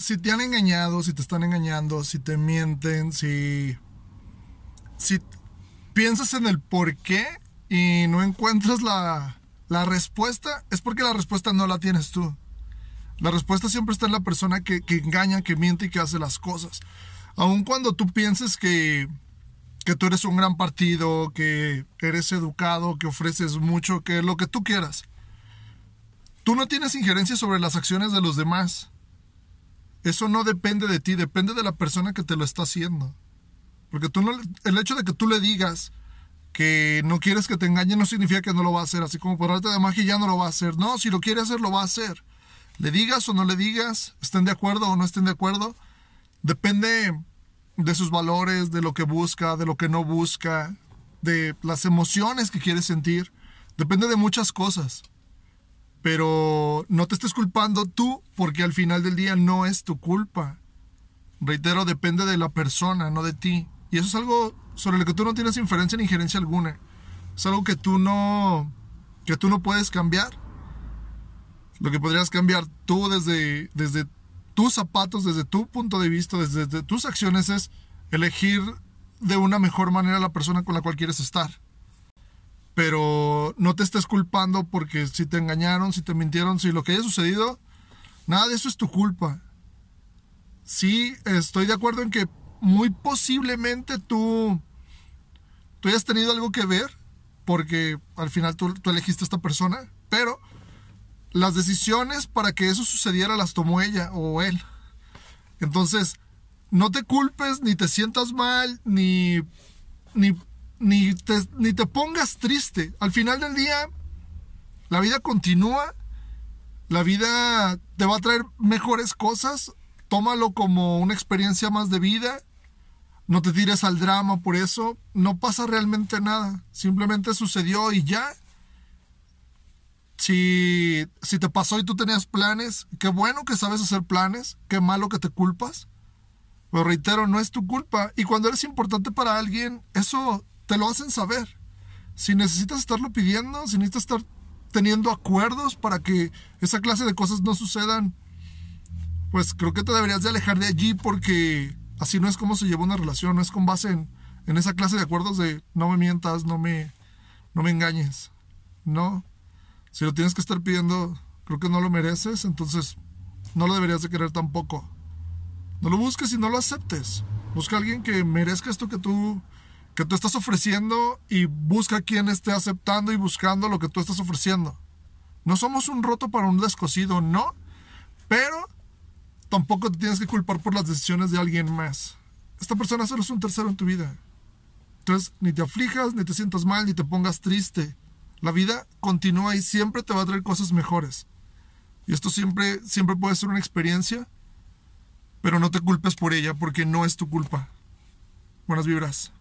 si te han engañado, si te están engañando, si te mienten, si, si piensas en el por qué y no encuentras la, la respuesta, es porque la respuesta no la tienes tú. La respuesta siempre está en la persona que, que engaña, que miente y que hace las cosas. Aun cuando tú pienses que, que tú eres un gran partido, que eres educado, que ofreces mucho, que lo que tú quieras. Tú no tienes injerencia sobre las acciones de los demás. Eso no depende de ti, depende de la persona que te lo está haciendo. Porque tú no, el hecho de que tú le digas que no quieres que te engañe no significa que no lo va a hacer, así como por arte de magia ya no lo va a hacer. No, si lo quiere hacer, lo va a hacer. Le digas o no le digas, estén de acuerdo o no estén de acuerdo, depende de sus valores, de lo que busca, de lo que no busca, de las emociones que quiere sentir. Depende de muchas cosas. Pero no te estés culpando tú porque al final del día no es tu culpa. Reitero, depende de la persona, no de ti. Y eso es algo sobre lo que tú no tienes inferencia ni injerencia alguna. Es algo que tú no que tú no puedes cambiar. Lo que podrías cambiar tú desde desde tus zapatos, desde tu punto de vista, desde, desde tus acciones es elegir de una mejor manera la persona con la cual quieres estar pero no te estés culpando porque si te engañaron, si te mintieron, si lo que haya sucedido, nada de eso es tu culpa. Sí, estoy de acuerdo en que muy posiblemente tú, tú hayas tenido algo que ver, porque al final tú, elegiste a esta persona, pero las decisiones para que eso sucediera las tomó ella o él. Entonces, no te culpes, ni te sientas mal, ni, ni ni te, ni te pongas triste. Al final del día, la vida continúa, la vida te va a traer mejores cosas, tómalo como una experiencia más de vida, no te tires al drama por eso, no pasa realmente nada, simplemente sucedió y ya. Si, si te pasó y tú tenías planes, qué bueno que sabes hacer planes, qué malo que te culpas. Pero reitero, no es tu culpa. Y cuando eres importante para alguien, eso te lo hacen saber. Si necesitas estarlo pidiendo, si necesitas estar teniendo acuerdos para que esa clase de cosas no sucedan, pues creo que te deberías de alejar de allí porque así no es como se lleva una relación, no es con base en, esa clase de acuerdos de no me mientas, no me, no me engañes. No, si lo tienes que estar pidiendo, creo que no lo mereces, entonces no lo deberías de querer tampoco. No lo busques y no lo aceptes. Busca a alguien que merezca esto que tú que tú estás ofreciendo y busca quien esté aceptando y buscando lo que tú estás ofreciendo. No somos un roto para un descosido, no, pero tampoco te tienes que culpar por las decisiones de alguien más. Esta persona solo es un tercero en tu vida. Entonces, ni te aflijas, ni te sientas mal, ni te pongas triste. La vida continúa y siempre te va a traer cosas mejores. Y esto siempre, siempre puede ser una experiencia, pero no te culpes por ella porque no es tu culpa. Buenas vibras.